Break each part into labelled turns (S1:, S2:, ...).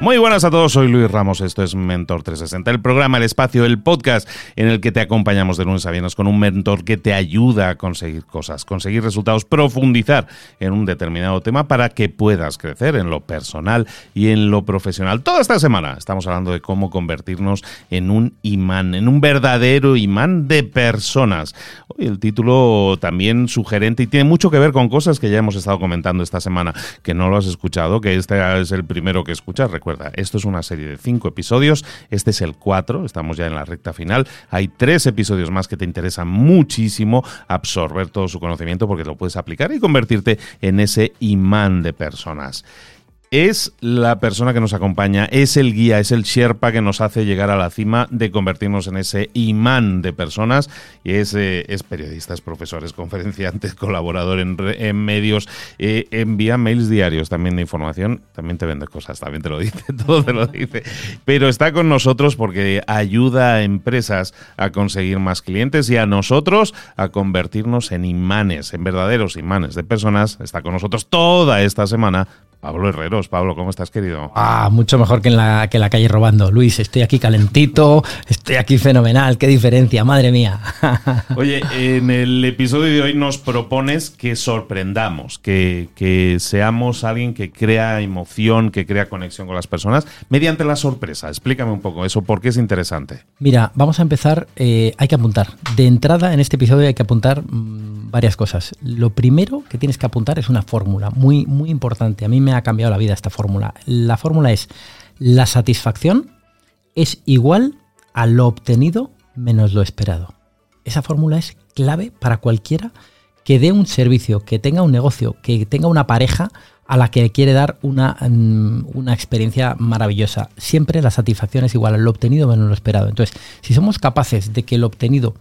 S1: Muy buenas a todos, soy Luis Ramos, esto es Mentor 360, el programa, el espacio, el podcast en el que te acompañamos de lunes a viernes con un mentor que te ayuda a conseguir cosas, conseguir resultados, profundizar en un determinado tema para que puedas crecer en lo personal y en lo profesional. Toda esta semana estamos hablando de cómo convertirnos en un imán, en un verdadero imán de personas. Hoy el título también sugerente y tiene mucho que ver con cosas que ya hemos estado comentando esta semana, que no lo has escuchado, que este es el primero que escuchas esto es una serie de cinco episodios, este es el cuatro, estamos ya en la recta final, hay tres episodios más que te interesan muchísimo absorber todo su conocimiento porque lo puedes aplicar y convertirte en ese imán de personas es la persona que nos acompaña, es el guía, es el Sherpa que nos hace llegar a la cima de convertirnos en ese imán de personas y es, eh, es periodista, es profesor, es conferenciante, colaborador en, medios, eh, envía mails diarios también de información, también te vende cosas, también te lo dice, todo te lo dice, pero está con nosotros porque ayuda a empresas a conseguir más clientes y a nosotros a convertirnos en imanes, en verdaderos imanes de personas. Está con nosotros toda esta semana Pablo Herreros, Pablo, ¿cómo estás, querido?
S2: Ah, mucho mejor que en la, que la calle robando. Luis, estoy aquí calentito, estoy aquí fenomenal, qué diferencia, madre mía.
S1: Oye, en el episodio de hoy nos propones que sorprendamos, que, que, seamos alguien que crea emoción, que crea conexión con las personas mediante la sorpresa. Explícame un poco eso, ¿por qué es interesante?
S2: Mira, vamos a empezar, eh, hay que apuntar. De entrada, en este episodio hay que apuntar mm, varias cosas. Lo primero que tienes que apuntar es una fórmula muy, muy importante. A mí me ha cambiado la vida esta fórmula. La fórmula es la satisfacción es igual a lo obtenido menos lo esperado. Esa fórmula es clave para cualquiera que dé un servicio, que tenga un negocio, que tenga una pareja a la que quiere dar una, mm, una, experiencia maravillosa. Siempre la satisfacción es igual a lo obtenido menos lo esperado. Entonces, si somos capaces de que lo obtenido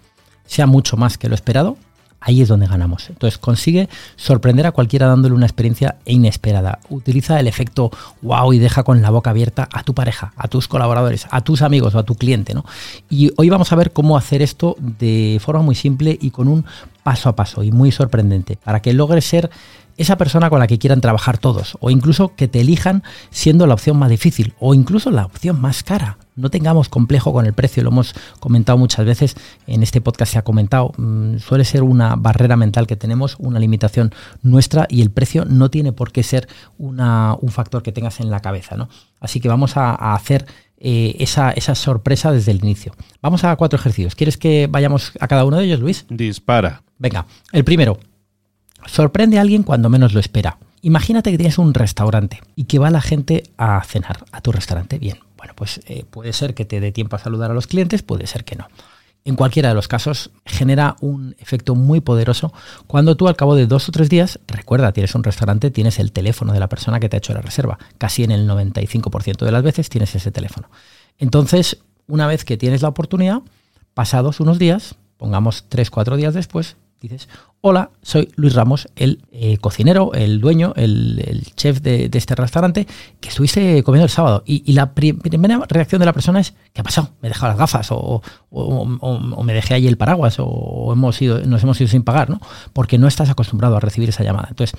S2: sea mucho más que lo esperado, ahí es donde ganamos. Entonces consigue sorprender a cualquiera dándole una experiencia inesperada. Utiliza el efecto wow y deja con la boca abierta a tu pareja, a tus colaboradores, a tus amigos o a tu cliente. ¿no? Y hoy vamos a ver cómo hacer esto de forma muy simple y con un paso a paso y muy sorprendente para que logres ser esa persona con la que quieran trabajar todos, o incluso que te elijan siendo la opción más difícil, o incluso la opción más cara. No tengamos complejo con el precio, lo hemos comentado muchas veces, en este podcast se ha comentado, mm, suele ser una barrera mental que tenemos, una limitación nuestra y el precio no tiene por qué ser una, un factor que tengas en la cabeza. ¿no? Así que vamos a, hacer eh, esa, esa, sorpresa desde el inicio. Vamos a cuatro ejercicios. ¿Quieres que vayamos a cada uno de ellos, Luis?
S1: Dispara.
S2: Venga, el primero, Sorprende a alguien cuando menos lo espera. Imagínate que tienes un restaurante y que va la gente a cenar a tu restaurante. Bien, bueno, pues eh, puede ser que te dé tiempo a saludar a los clientes, puede ser que no. En cualquiera de los casos, genera un efecto muy poderoso cuando tú al cabo de dos o tres días, recuerda, tienes un restaurante, tienes el teléfono de la persona que te ha hecho la reserva. Casi en el 95% de las veces tienes ese teléfono. Entonces, una vez que tienes la oportunidad, pasados unos días, pongamos tres, cuatro días después, dices, hola, soy Luis Ramos, el eh, cocinero, el dueño, el, chef de, este restaurante que estuviste comiendo el sábado. Y, la primera reacción de la persona es, ¿qué ha pasado? ¿Me he dejado las gafas? ¿O, me dejé ahí el paraguas? ¿O hemos ido, nos hemos ido sin pagar? ¿no? Porque no estás acostumbrado a recibir esa llamada. Entonces,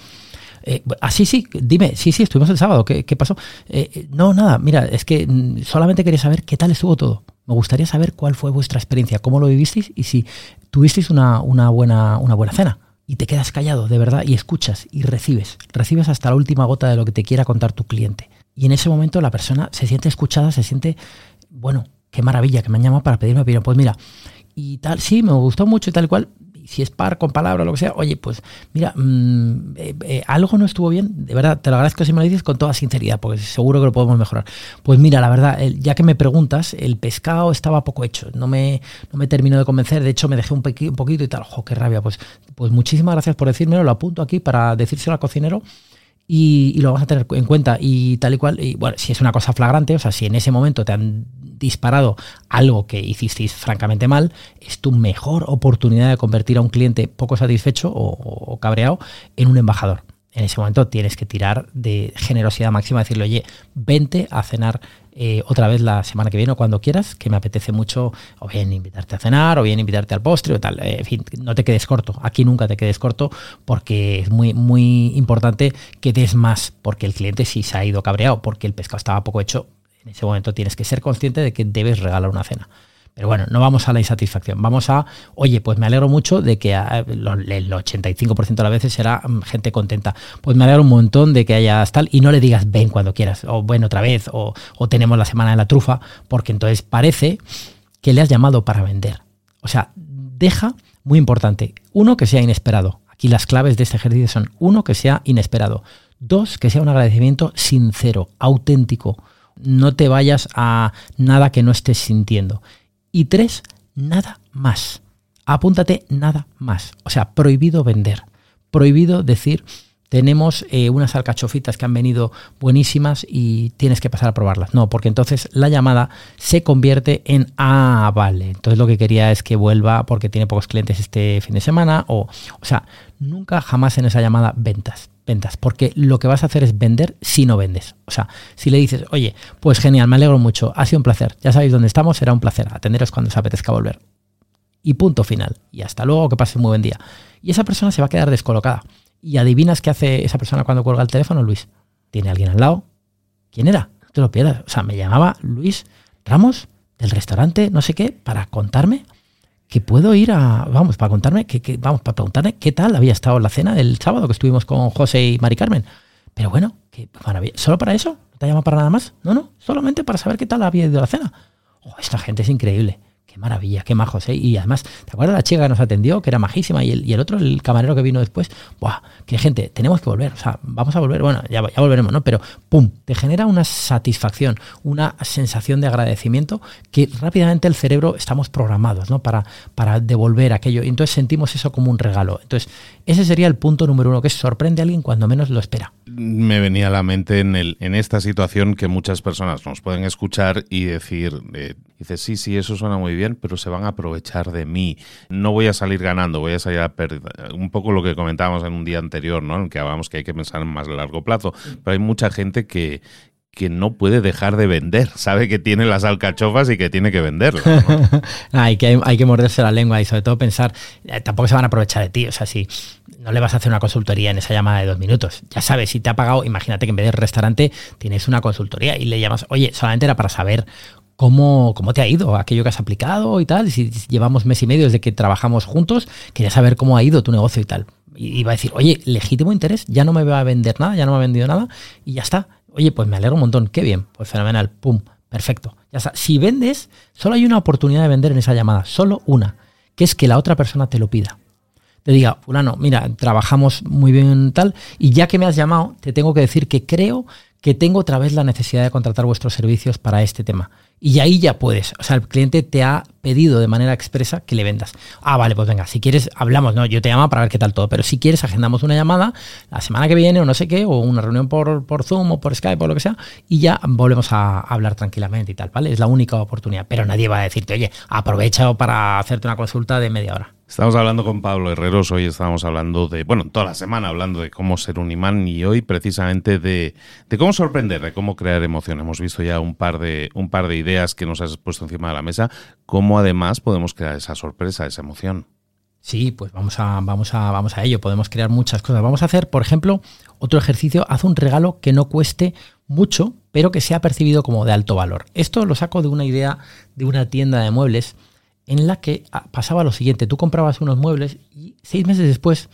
S2: eh, ah, sí, sí, dime, sí, sí, estuvimos el sábado, ¿qué, pasó? Eh, no, nada, mira, es que mm, solamente quería saber qué tal estuvo todo. Me gustaría saber cuál fue vuestra experiencia, cómo lo vivisteis y si tuvisteis una, buena, una buena cena. Y te quedas callado, de verdad, y escuchas y recibes. Recibes hasta la última gota de lo que te quiera contar tu cliente. Y en ese momento la persona se siente escuchada, se siente, bueno, qué maravilla que me han llamado para pedirme opinión. Pues mira, y tal, sí, me gustó mucho y tal cual si es par con palabra o lo que sea, oye, pues mira, mm, eh, eh, algo no estuvo bien, de verdad, te lo agradezco si me lo dices con toda sinceridad, porque seguro que lo podemos mejorar. Pues mira, la verdad, ya que me preguntas, el pescado estaba poco hecho, no me, no me terminó de convencer, de hecho me dejé un, un poquito y tal, ojo, qué rabia, pues, pues muchísimas gracias por decírmelo, lo apunto aquí para decírselo al cocinero y, lo vamos a tener en cuenta y tal y cual. Y bueno, si es una cosa flagrante, o sea, si en ese momento te han disparado algo que hicisteis francamente mal, es tu mejor oportunidad de convertir a un cliente poco satisfecho o cabreado en un embajador en ese momento tienes que tirar de generosidad máxima, decirle, oye, vente a cenar eh, otra vez la semana que viene o cuando quieras, que me apetece mucho o bien invitarte a cenar o bien invitarte al postre o tal. Eh, en fin, no te quedes corto. Aquí nunca te quedes corto porque es muy, muy importante que des más, porque el cliente sí se ha ido cabreado, porque el pescado estaba poco hecho. En ese momento tienes que ser consciente de que debes regalar una cena. Pero bueno, no vamos a la insatisfacción, vamos a, oye, pues me alegro mucho de que ah, el 85% de las veces será mm, gente contenta. Pues me alegro un montón de que hayas tal y no le digas ven cuando quieras, o ven otra vez, o, o tenemos la semana de la trufa, porque entonces parece que le has llamado para vender. O sea, deja, muy importante, uno, que sea inesperado. Aquí las claves de este ejercicio son, uno, que sea inesperado. Dos, que sea un agradecimiento sincero, auténtico. No te vayas a nada que no estés sintiendo. Y tres, nada más. Apúntate nada más. O sea, prohibido vender. Prohibido decir, tenemos eh, unas alcachofitas que han venido buenísimas y tienes que pasar a probarlas. No, porque entonces la llamada se convierte en, ah, vale. Entonces lo que quería es que vuelva porque tiene pocos clientes este fin de semana. O, o sea, nunca jamás en esa llamada ventas ventas, porque lo que vas a hacer es vender si no vendes. O sea, si le dices, oye, pues genial, me alegro mucho, ha sido un placer, ya sabéis dónde estamos, será un placer, atenderos cuando os apetezca volver. Y punto final. Y hasta luego, que pase un buen día. Y esa persona se va a quedar descolocada. Y adivinas qué hace esa persona cuando cuelga el teléfono, Luis. ¿Tiene alguien al lado? ¿Quién era? No te lo pierdas. O sea, me llamaba Luis Ramos del restaurante, no sé qué, para contarme que puedo ir a, vamos, para contarme, que, vamos, para preguntarme qué tal había estado la cena del sábado que estuvimos con José y Mari Carmen. Pero bueno, qué maravilla. ¿Solo para eso? ¿No te llama para nada más? No, no, solamente para saber qué tal había ido la cena. Oh, esta gente es increíble maravilla, qué majos, ¿eh? Y además, ¿te acuerdas la chica que nos atendió, que era majísima? Y el, y el otro, el camarero que vino después, ¡buah! Que gente, tenemos que volver, o sea, vamos a volver, bueno, ya, ya volveremos, ¿no? Pero, ¡pum! Te genera una satisfacción, una sensación de agradecimiento que rápidamente el cerebro estamos programados, ¿no? Para, para devolver aquello. Entonces sentimos eso como un regalo. Entonces, ese sería el punto número uno, que sorprende a alguien cuando menos lo espera.
S1: Me venía a la mente en, el, en esta situación que muchas personas nos pueden escuchar y decir, eh, dices, sí, sí, eso suena muy bien, pero se van a aprovechar de mí. No voy a salir ganando, voy a salir a perder. Un poco lo que comentábamos en un día anterior, ¿no? En que hablábamos que hay que pensar en más largo plazo. Pero hay mucha gente que, que no puede dejar de vender. Sabe que tiene las alcachofas y que tiene que venderlas.
S2: hay, que, hay que morderse la lengua y sobre todo pensar, eh, tampoco se van a aprovechar de ti. O sea, si no le vas a hacer una consultoría en esa llamada de dos minutos, ya sabes, si te ha pagado, imagínate que en vez de restaurante tienes una consultoría y le llamas, oye, solamente era para saber cómo, cómo te ha ido aquello que has aplicado y tal. Si llevamos mes y medio desde que trabajamos juntos, quería saber cómo ha ido tu negocio y tal. Y va a decir, oye, legítimo interés, ya no me va a vender nada, ya no me ha vendido nada y ya está Oye, pues me alegro un montón, qué bien, pues fenomenal, pum, perfecto. Ya está. Si vendes, solo hay una oportunidad de vender en esa llamada, solo una, que es que la otra persona te lo pida. Le diga, fulano, mira, trabajamos muy bien tal, y ya que me has llamado, te tengo que decir que creo que tengo otra vez la necesidad de contratar vuestros servicios para este tema. Y ahí ya puedes. O sea, el cliente te ha pedido de manera expresa que le vendas. Ah, vale, pues venga, si quieres, hablamos, no, yo te llamo para ver qué tal todo. Pero si quieres, agendamos una llamada la semana que viene o no sé qué, o una reunión por, por Zoom o por Skype o lo que sea, y ya volvemos a hablar tranquilamente y tal, ¿vale? Es la única oportunidad. Pero nadie va a decirte, oye, aprovecha para hacerte una consulta de media hora.
S3: Estamos hablando con Pablo Herreros, hoy estamos hablando de, bueno, toda la semana hablando de cómo ser un imán y hoy precisamente de, de, cómo sorprender, de cómo crear emoción. Hemos visto ya un par, de, un par de ideas que nos has puesto encima de la mesa, cómo además podemos crear esa sorpresa, esa emoción.
S2: Sí, pues vamos a, vamos a, vamos a ello, podemos crear muchas cosas. Vamos a hacer, por ejemplo, otro ejercicio, haz un regalo que no cueste mucho, pero que sea percibido como de alto valor. Esto lo saco de una idea de una tienda de muebles en la que ah, pasaba lo siguiente, tú comprabas unos muebles y seis meses después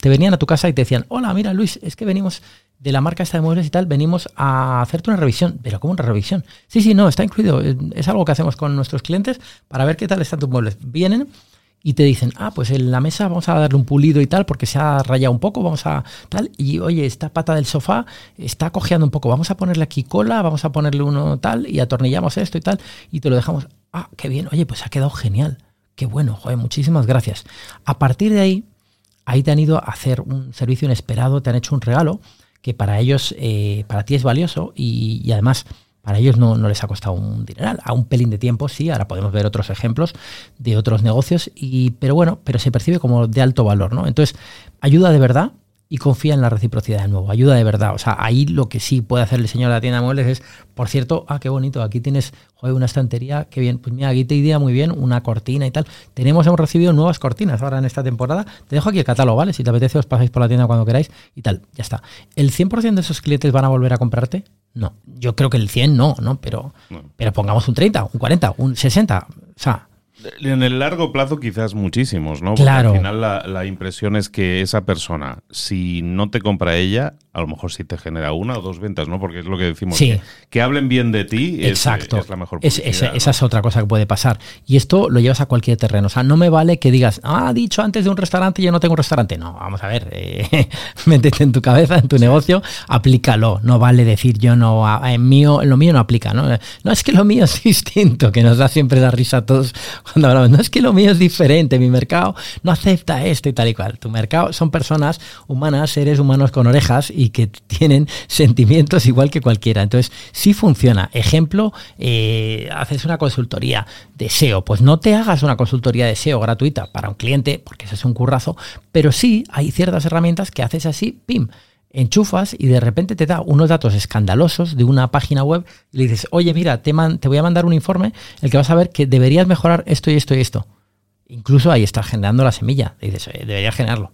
S2: te venían a tu casa y te decían, hola, mira Luis, es que venimos de la marca esta de muebles y tal, venimos a hacerte una revisión. Pero ¿cómo una revisión? Sí, sí, no, está incluido. Es algo que hacemos con nuestros clientes para ver qué tal están tus muebles. Vienen y te dicen, ah, pues en la mesa vamos a darle un pulido y tal, porque se ha rayado un poco, vamos a tal, y oye, esta pata del sofá está cojeando un poco, vamos a ponerle aquí cola, vamos a ponerle uno tal, y atornillamos esto y tal, y te lo dejamos ah, qué bien, oye, pues ha quedado genial, qué bueno, joder, muchísimas gracias. A partir de ahí, ahí te han ido a hacer un servicio inesperado, te han hecho un regalo que para ellos, eh, para ti es valioso y, además para ellos no, no, les ha costado un dineral, a un pelín de tiempo sí, ahora podemos ver otros ejemplos de otros negocios, y, pero bueno, pero se percibe como de alto valor, ¿no? Entonces, ayuda de verdad y confía en la reciprocidad de nuevo, ayuda de verdad. O sea, ahí lo que sí puede hacer el señor de la tienda de muebles es, por cierto, ah, qué bonito, aquí tienes joder, una estantería, qué bien, pues mira, aquí te idea muy bien, una cortina y tal. Tenemos, hemos recibido nuevas cortinas ahora en esta temporada. Te dejo aquí el catálogo, ¿vale? Si te apetece, os pasáis por la tienda cuando queráis y tal, ya está. ¿El 100% de esos clientes van a volver a comprarte? No. Yo creo que el 100 no, ¿no? Pero, pero pongamos un 30, un 40, un 60. O sea,
S3: en el largo plazo quizás muchísimos, ¿no?
S2: Porque claro.
S3: al final la, la, impresión es que esa persona, si no te compra ella, a lo mejor sí te genera una o dos ventas, ¿no? Porque es lo que decimos.
S2: Sí.
S3: Que, hablen bien de ti
S2: Exacto.
S3: Es, es la mejor
S2: es, esa, esa, es otra cosa que puede pasar. Y esto lo llevas a cualquier terreno. O sea, no me vale que digas, ah, ha dicho antes de un restaurante, yo no tengo un restaurante. No, vamos a ver, eh, métete en tu cabeza, en tu negocio, aplícalo. No vale decir yo no, en mío, lo mío no aplica, ¿no? No, es que lo mío es distinto, que nos da siempre la risa a todos cuando hablamos. No es que lo mío es diferente, mi mercado no acepta esto y tal y cual. Tu mercado son personas humanas, seres humanos con orejas y que tienen sentimientos igual que cualquiera. Entonces, sí funciona. Ejemplo, eh, haces una consultoría de SEO. Pues no te hagas una consultoría de SEO gratuita para un cliente, porque eso es un currazo, pero sí hay ciertas herramientas que haces así, pim enchufas y de repente te da unos datos escandalosos de una página web le dices, oye, mira, te, te voy a mandar un informe en el que vas a ver que deberías mejorar esto y esto y esto. Incluso ahí estás generando la semilla. dices, deberías generarlo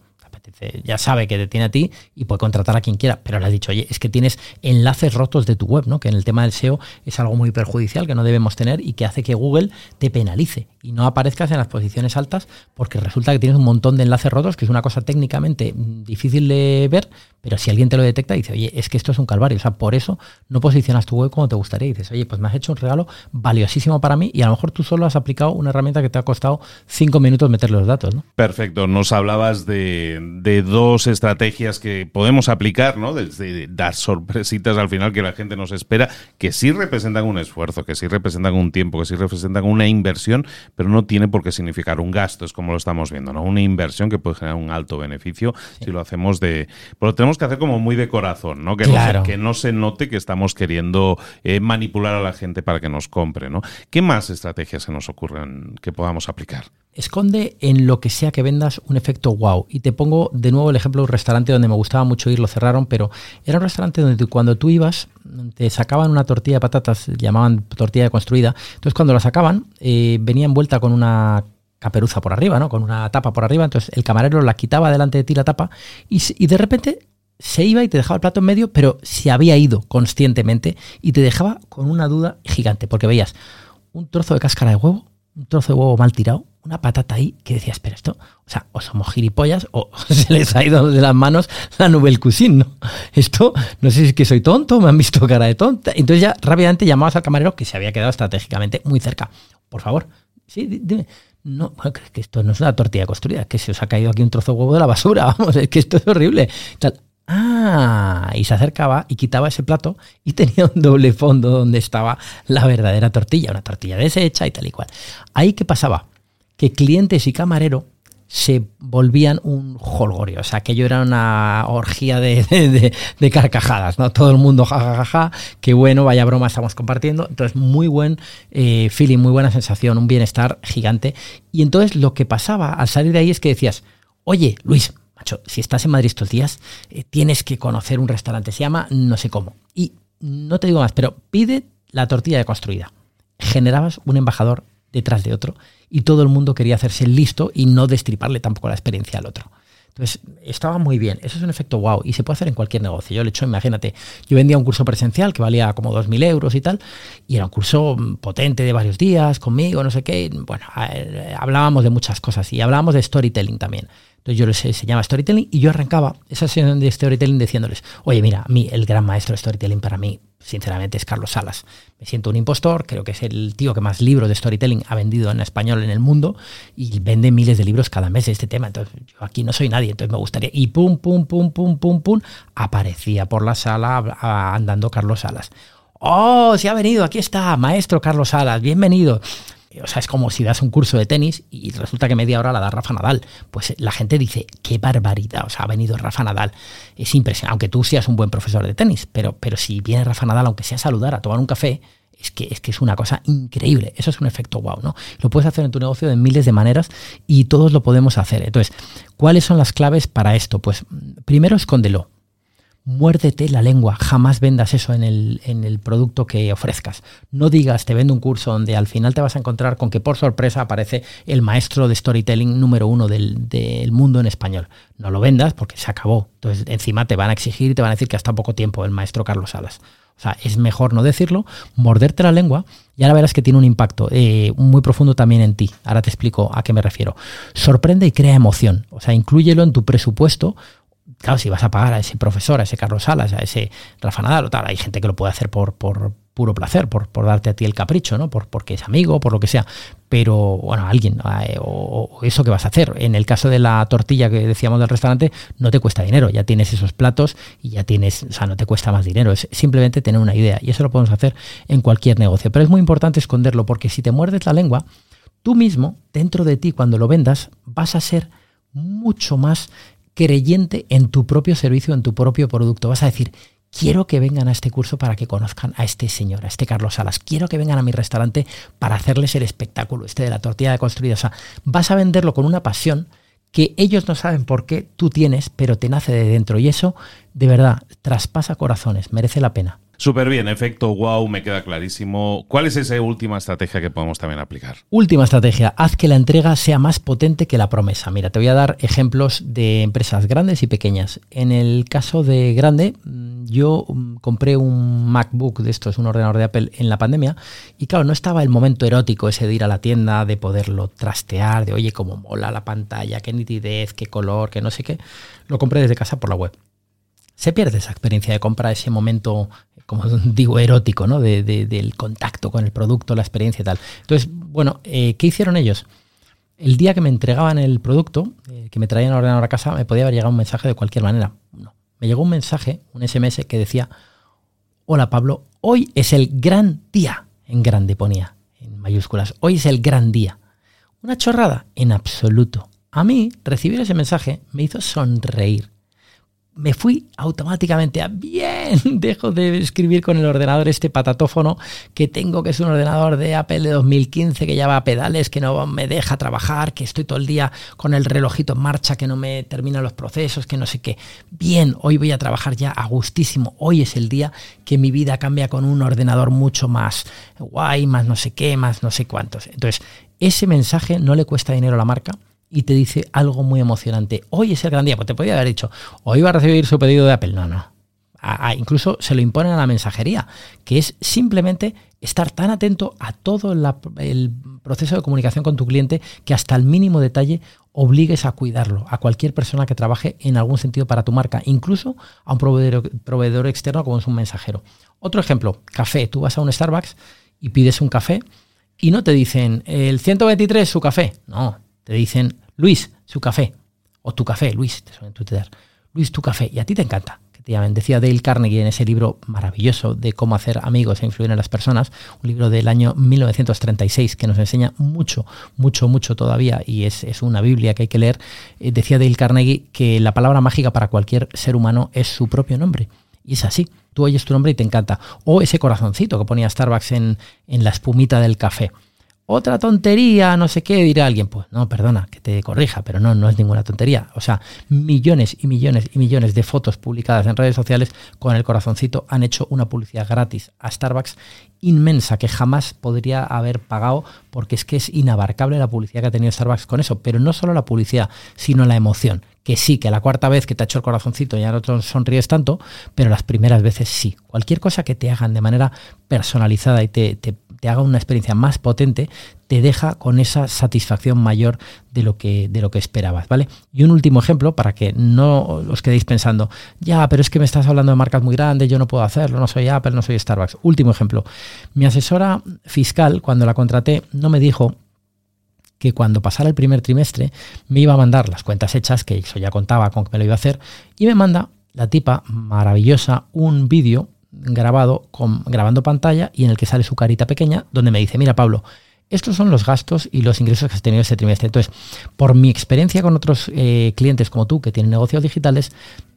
S2: ya sabe que te tiene a ti y puede contratar a quien quiera, pero le has dicho, oye, es que tienes enlaces rotos de tu web, ¿no? Que en el tema del SEO es algo muy perjudicial que no debemos tener y que hace que Google te penalice y no aparezcas en las posiciones altas porque resulta que tienes un montón de enlaces rotos, que es una cosa técnicamente difícil de ver, pero si alguien te lo detecta, dice, oye, es que esto es un calvario. O sea, por eso no posicionas tu web como te gustaría. Y dices, oye, pues me has hecho un regalo valiosísimo para mí y a lo mejor tú solo has aplicado una herramienta que te ha costado cinco minutos meter los datos.
S3: Perfecto. Nos hablabas de, de dos estrategias que podemos aplicar, ¿no? De, dar sorpresitas al final que la gente nos espera, que sí representan un esfuerzo, que sí representan un tiempo, que sí representan una inversión, pero no tiene por qué significar un gasto, es como lo estamos viendo, ¿no? Una inversión que puede generar un alto beneficio si lo hacemos de... Pero tenemos que hacer como muy de corazón, ¿no? Que, no, se, que no se note que estamos queriendo eh, manipular a la gente para que nos compre, ¿no? ¿Qué más estrategias se nos ocurren que podamos aplicar?
S2: Esconde en lo que sea que vendas un efecto wow. Y te pongo de nuevo el ejemplo de un restaurante donde me gustaba mucho ir, lo cerraron, pero era un restaurante donde cuando tú ibas te sacaban una tortilla de patatas, llamaban tortilla construida. Entonces cuando la sacaban eh, venía envuelta con una caperuza por arriba, ¿no? Con una tapa por arriba. Entonces el camarero la quitaba delante de ti la tapa y, y de repente se iba y te dejaba el plato en medio, pero se había ido conscientemente y te dejaba con una duda gigante, porque veías un trozo de cáscara de huevo, un trozo de huevo mal tirado, una patata ahí que decías, pero esto, o sea, o somos gilipollas o se les ha ido de las manos la Nouvelle Cuisine, ¿no? Esto, no sé si es que soy tonto, me han visto cara de tonta. Entonces ya rápidamente llamabas al camarero que se había quedado estratégicamente muy cerca. Por favor, sí, dime, no, bueno, que esto no es una tortilla construida, que se os ha caído aquí un trozo de huevo de la basura, vamos, es que esto es horrible. Tal. Ah, y se acercaba y quitaba ese plato y tenía un doble fondo donde estaba la verdadera tortilla, una tortilla deshecha y tal y cual. Ahí qué pasaba? Que clientes y camarero se volvían un jolgorio. O sea, aquello era una orgía de, carcajadas, ¿no? Todo el mundo jajajaja, ja, ja, qué bueno, vaya broma estamos compartiendo. Entonces, muy buen eh, feeling, muy buena sensación, un bienestar gigante. Y entonces lo que pasaba al salir de ahí es que decías, oye, Luis, macho, si estás en Madrid estos días, eh, tienes que conocer un restaurante, se llama no sé cómo. Y no te digo más, pero pide la tortilla de construida. Generabas un embajador detrás de otro y todo el mundo quería hacerse listo y no destriparle tampoco la experiencia al otro. Entonces, estaba muy bien. Eso es un efecto wow y se puede hacer en cualquier negocio. Yo le he hecho, imagínate, yo vendía un curso presencial que valía como 2.000 euros y tal, y era un curso potente de varios días conmigo, no sé qué. Bueno, hablábamos de muchas cosas y hablábamos de storytelling también. Entonces yo les enseñaba storytelling y yo arrancaba esa sesión de storytelling diciéndoles, oye, mira, a mí el gran maestro de storytelling para mí, sinceramente, es Carlos Salas. Me siento un impostor, creo que es el tío que más libros de storytelling ha vendido en español en el mundo y vende miles de libros cada mes de este tema. Entonces yo aquí no soy nadie, entonces me gustaría... Y pum, pum, pum, pum, pum, pum, aparecía por la sala andando Carlos Salas. Oh, se ha venido, aquí está, maestro Carlos Salas, bienvenido o sea, es como si das un curso de tenis y resulta que media hora la da Rafa Nadal. Pues la gente dice, qué barbaridad, o sea, ha venido Rafa Nadal. Es impresionante, aunque tú seas un buen profesor de tenis, pero, pero si viene Rafa Nadal, aunque sea a saludar, a tomar un café, es que, es que es una cosa increíble. Eso es un efecto wow, ¿no? Lo puedes hacer en tu negocio de miles de maneras y todos lo podemos hacer. Entonces, ¿cuáles son las claves para esto? Pues primero escóndelo muérdete la lengua, jamás vendas eso en el, en el, producto que ofrezcas. No digas, te vendo un curso donde al final te vas a encontrar con que por sorpresa aparece el maestro de storytelling número uno del, del mundo en español. No lo vendas porque se acabó. Entonces encima te van a exigir y te van a decir que hasta poco tiempo el maestro Carlos Salas. O sea, es mejor no decirlo, morderte la lengua y ahora verás que tiene un impacto eh, muy profundo también en ti. Ahora te explico a qué me refiero. Sorprende y crea emoción. O sea, inclúyelo en tu presupuesto claro, si vas a pagar a ese profesor, a ese Carlos Salas, a ese Rafa Nadal o tal, hay gente que lo puede hacer por, por puro placer, por, por, darte a ti el capricho, ¿no? Por, porque es amigo, por lo que sea. Pero, bueno, alguien, eh, o, eso que vas a hacer. En el caso de la tortilla que decíamos del restaurante, no te cuesta dinero, ya tienes esos platos y ya tienes, o sea, no te cuesta más dinero, es simplemente tener una idea. Y eso lo podemos hacer en cualquier negocio. Pero es muy importante esconderlo, porque si te muerdes la lengua, tú mismo, dentro de ti, cuando lo vendas, vas a ser mucho más creyente en tu propio servicio, en tu propio producto. Vas a decir, quiero que vengan a este curso para que conozcan a este señor, a este Carlos Salas. Quiero que vengan a mi restaurante para hacerles el espectáculo este de la tortilla de construida. O sea, vas a venderlo con una pasión que ellos no saben por qué tú tienes, pero te nace de dentro. Y eso, de verdad, traspasa corazones, merece la pena.
S1: Súper bien, efecto wow, me queda clarísimo. ¿Cuál es esa última estrategia que podemos también aplicar?
S2: Última estrategia, haz que la entrega sea más potente que la promesa. Mira, te voy a dar ejemplos de empresas grandes y pequeñas. En el caso de grande, mm, yo mm, compré un MacBook de estos, un ordenador de Apple en la pandemia, y claro, no estaba el momento erótico ese de ir a la tienda, de poderlo trastear, de oye, cómo mola la pantalla, qué nitidez, qué color, qué no sé qué. Lo compré desde casa por la web se pierde esa experiencia de compra, ese momento, como digo, erótico, ¿no? De, del contacto con el producto, la experiencia y tal. Entonces, bueno, eh, ¿qué hicieron ellos? El día que me entregaban el producto, eh, que me traían el ordenador a casa, me podía haber llegado un mensaje de cualquier manera. No. Me llegó un mensaje, un SMS que decía, hola Pablo, hoy es el gran día. En grande ponía, en mayúsculas, hoy es el gran día. Una chorrada, en absoluto. A mí, recibir ese mensaje me hizo sonreír me fui automáticamente a bien, dejo de escribir con el ordenador este patatófono que tengo, que es un ordenador de Apple de 2015 que ya va a pedales, que no me deja trabajar, que estoy todo el día con el relojito en marcha, que no me termina los procesos, que no sé qué. Bien, hoy voy a trabajar ya a gustísimo. Hoy es el día que mi vida cambia con un ordenador mucho más guay, más no sé qué, más no sé cuántos. Entonces, ese mensaje no le cuesta dinero a la marca y te dice algo muy emocionante. Hoy es el gran día. Pues te podía haber dicho, hoy va a recibir su pedido de Apple. No, no. incluso se lo imponen a la mensajería, que es simplemente estar tan atento a todo el proceso de comunicación con tu cliente que hasta el mínimo detalle obligues a cuidarlo a cualquier persona que trabaje en algún sentido para tu marca, incluso a un proveedor, proveedor externo como es un mensajero. Otro ejemplo, café. Tú vas a un Starbucks y pides un café y no te dicen el 123 su café, no, te dicen Luis su café o tu café, Luis, te suelen tutear. Luis tu café y a ti te encanta Decía Dale Carnegie en ese libro maravilloso de cómo hacer amigos e influir en las personas, un libro del año 1936 que nos enseña mucho, mucho, mucho todavía y es, una Biblia que hay que leer. Eh, decía Dale Carnegie que la palabra mágica para cualquier ser humano es su propio nombre. Y es así. Tú oyes tu nombre y te encanta. O ese corazoncito que ponía Starbucks en, en la espumita del café otra tontería, no sé qué, dirá alguien. Pues no, perdona, que te corrija, pero no, no es ninguna tontería. O sea, millones y millones y millones de fotos publicadas en redes sociales con el corazoncito han hecho una publicidad gratis a Starbucks inmensa que jamás podría haber pagado porque es que es inabarcable la publicidad que ha tenido Starbucks con eso. Pero no solo la publicidad, sino la emoción. Que sí, que la cuarta vez que te ha hecho el corazoncito ya no te sonríes tanto, pero las primeras veces sí. Cualquier cosa que te hagan de manera personalizada y te, te te haga una experiencia más potente, te deja con esa satisfacción mayor de lo que, de lo que esperabas, ¿vale? Y un último ejemplo para que no os quedéis pensando, ya, pero es que me estás hablando de marcas muy grandes, yo no puedo hacerlo, no soy Apple, no soy Starbucks. Último ejemplo. Mi asesora fiscal, cuando la contraté, no me dijo que cuando pasara el primer trimestre me iba a mandar las cuentas hechas, que eso ya contaba con que me lo iba a hacer, y me manda la tipa maravillosa un vídeo grabado con, grabando pantalla y en el que sale su carita pequeña, donde me dice, mira Pablo, estos son los gastos y los ingresos que has tenido este trimestre. Entonces, por mi experiencia con otros eh, clientes como tú que tienen negocios digitales,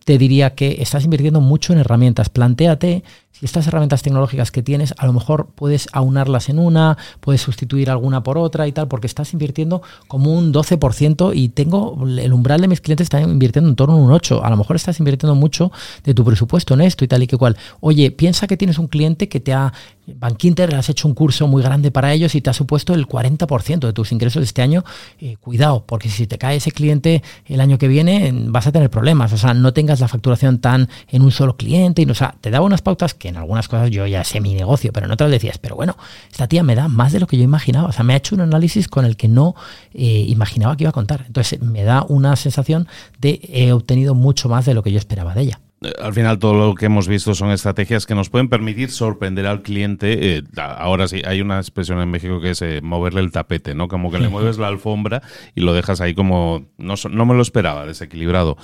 S2: te diría que estás invirtiendo mucho en herramientas. Plantéate si estas herramientas tecnológicas que tienes, a lo mejor puedes aunarlas en una, puedes sustituir alguna por otra y tal, porque estás invirtiendo como un 12% y tengo el umbral de mis clientes está invirtiendo en torno a un 8%. A lo mejor estás invirtiendo mucho de tu presupuesto en esto y tal y que cual. Oye, piensa que tienes un cliente que te ha, Bankinter, has hecho un curso muy grande para ellos y te ha supuesto el 40% de tus ingresos de este año. Eh, cuidado, porque si te cae ese cliente el año que viene, vas a tener problemas. O sea, no tengas la facturación tan en un solo cliente. Y, o sea, te daba unas pautas que en algunas cosas yo ya sé mi negocio, pero en otras decías, pero bueno, esta tía me da más de lo que yo imaginaba. O sea, me ha hecho un análisis con el que no eh, imaginaba que iba a contar. Entonces me da una sensación de he obtenido mucho más de lo que yo esperaba de ella
S3: eh, al final todo lo que hemos visto son estrategias que nos pueden permitir sorprender al cliente. Eh, ahora sí, hay una expresión en México que es moverle el tapete, ¿no? Como que le mueves la alfombra y lo dejas ahí como no, no me lo esperaba, desequilibrado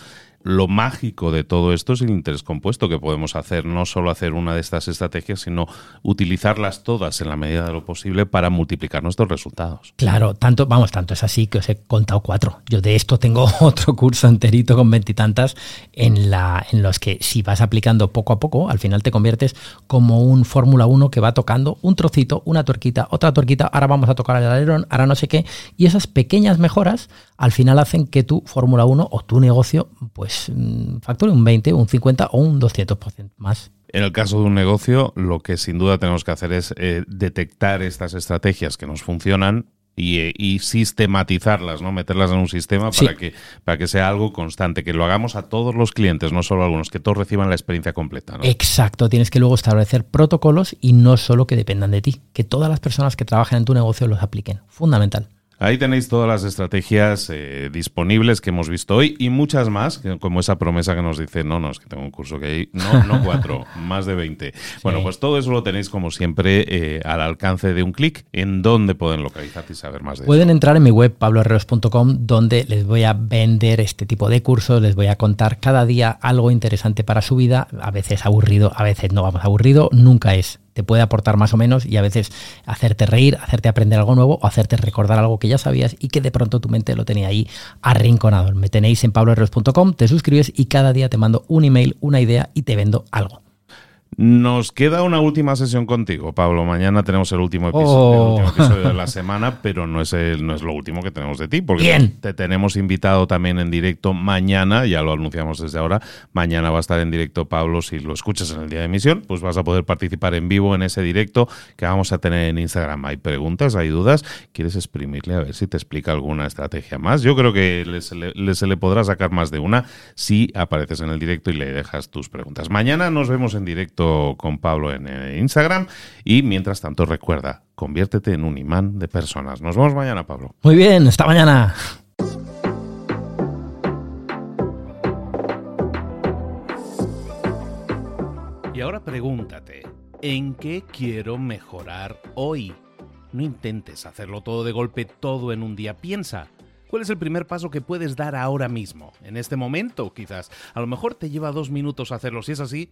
S3: lo mágico de todo esto es el interés compuesto que podemos hacer, no solo hacer una de estas estrategias, sino utilizarlas todas en la medida de lo posible para multiplicar nuestros resultados.
S2: Claro, tanto, vamos, tanto es así que os he contado cuatro. Yo de esto tengo otro curso enterito con veintitantas en, en los que si vas aplicando poco a poco, al final te conviertes como un Fórmula 1 que va tocando un trocito, una tuerquita, otra tuerquita, ahora vamos a tocar el alerón, ahora no sé qué, y esas pequeñas mejoras al final hacen que tu Fórmula 1 o tu negocio pues mm, facture un 20, un 50 o un 200% más.
S3: En el caso de un negocio, lo que sin duda tenemos que hacer es eh, detectar estas estrategias que nos funcionan eh, y, sistematizarlas, ¿no? Meterlas en un sistema para, que, para que sea algo constante, que lo hagamos a todos los clientes, no solo a algunos, que todos reciban la experiencia completa.
S2: Exacto, tienes que luego establecer protocolos y no solo que dependan de ti, que todas las personas que trabajen en tu negocio los apliquen. Fundamental.
S3: Ahí tenéis todas las estrategias eh, disponibles que hemos visto hoy y muchas más, como esa promesa que nos dice, no, no, es que tengo un curso que hay, no, no cuatro, más de 20. Bueno, pues todo eso lo tenéis como siempre eh, al alcance de un clic en donde pueden localizarte y saber más de
S2: Pueden entrar en mi web pabloherreros.com donde les voy a vender este tipo de cursos, les voy a contar cada día algo interesante para su vida, a veces aburrido, a veces no vamos aburrido, nunca es te puede aportar más o menos y a veces hacerte reír, hacerte aprender algo nuevo o hacerte recordar algo que ya sabías y que de pronto tu mente lo tenía ahí arrinconado. Me tenéis en pabloherreros.com, te suscribes y cada día te mando un email, una idea y te vendo algo.
S3: Nos queda una última sesión contigo, Pablo. Mañana tenemos el último episodio, oh. de la semana, pero no es, el, no es lo último que tenemos de ti, porque te tenemos invitado también en directo mañana, ya lo anunciamos desde ahora. Mañana va a estar en directo Pablo. Si lo escuchas en el día de emisión, pues vas a poder participar en vivo en ese directo que vamos a tener en Instagram. Hay preguntas, hay dudas. ¿Quieres exprimirle a ver si te explica alguna estrategia más? Yo creo que se le, se le podrá sacar más de una si apareces en el directo y le dejas tus preguntas. Mañana nos vemos en directo con Pablo en Instagram. Y mientras tanto, recuerda, conviértete en un imán de personas. Nos vemos mañana, Pablo.
S2: Muy bien, hasta mañana.
S3: Y ahora pregúntate, ¿en qué quiero mejorar hoy?
S1: No intentes hacerlo todo de golpe, todo en un día. Piensa, ¿Cuál es el primer paso que puedes dar ahora mismo? En este momento, quizás. A lo mejor te lleva dos minutos hacerlo. Si es así,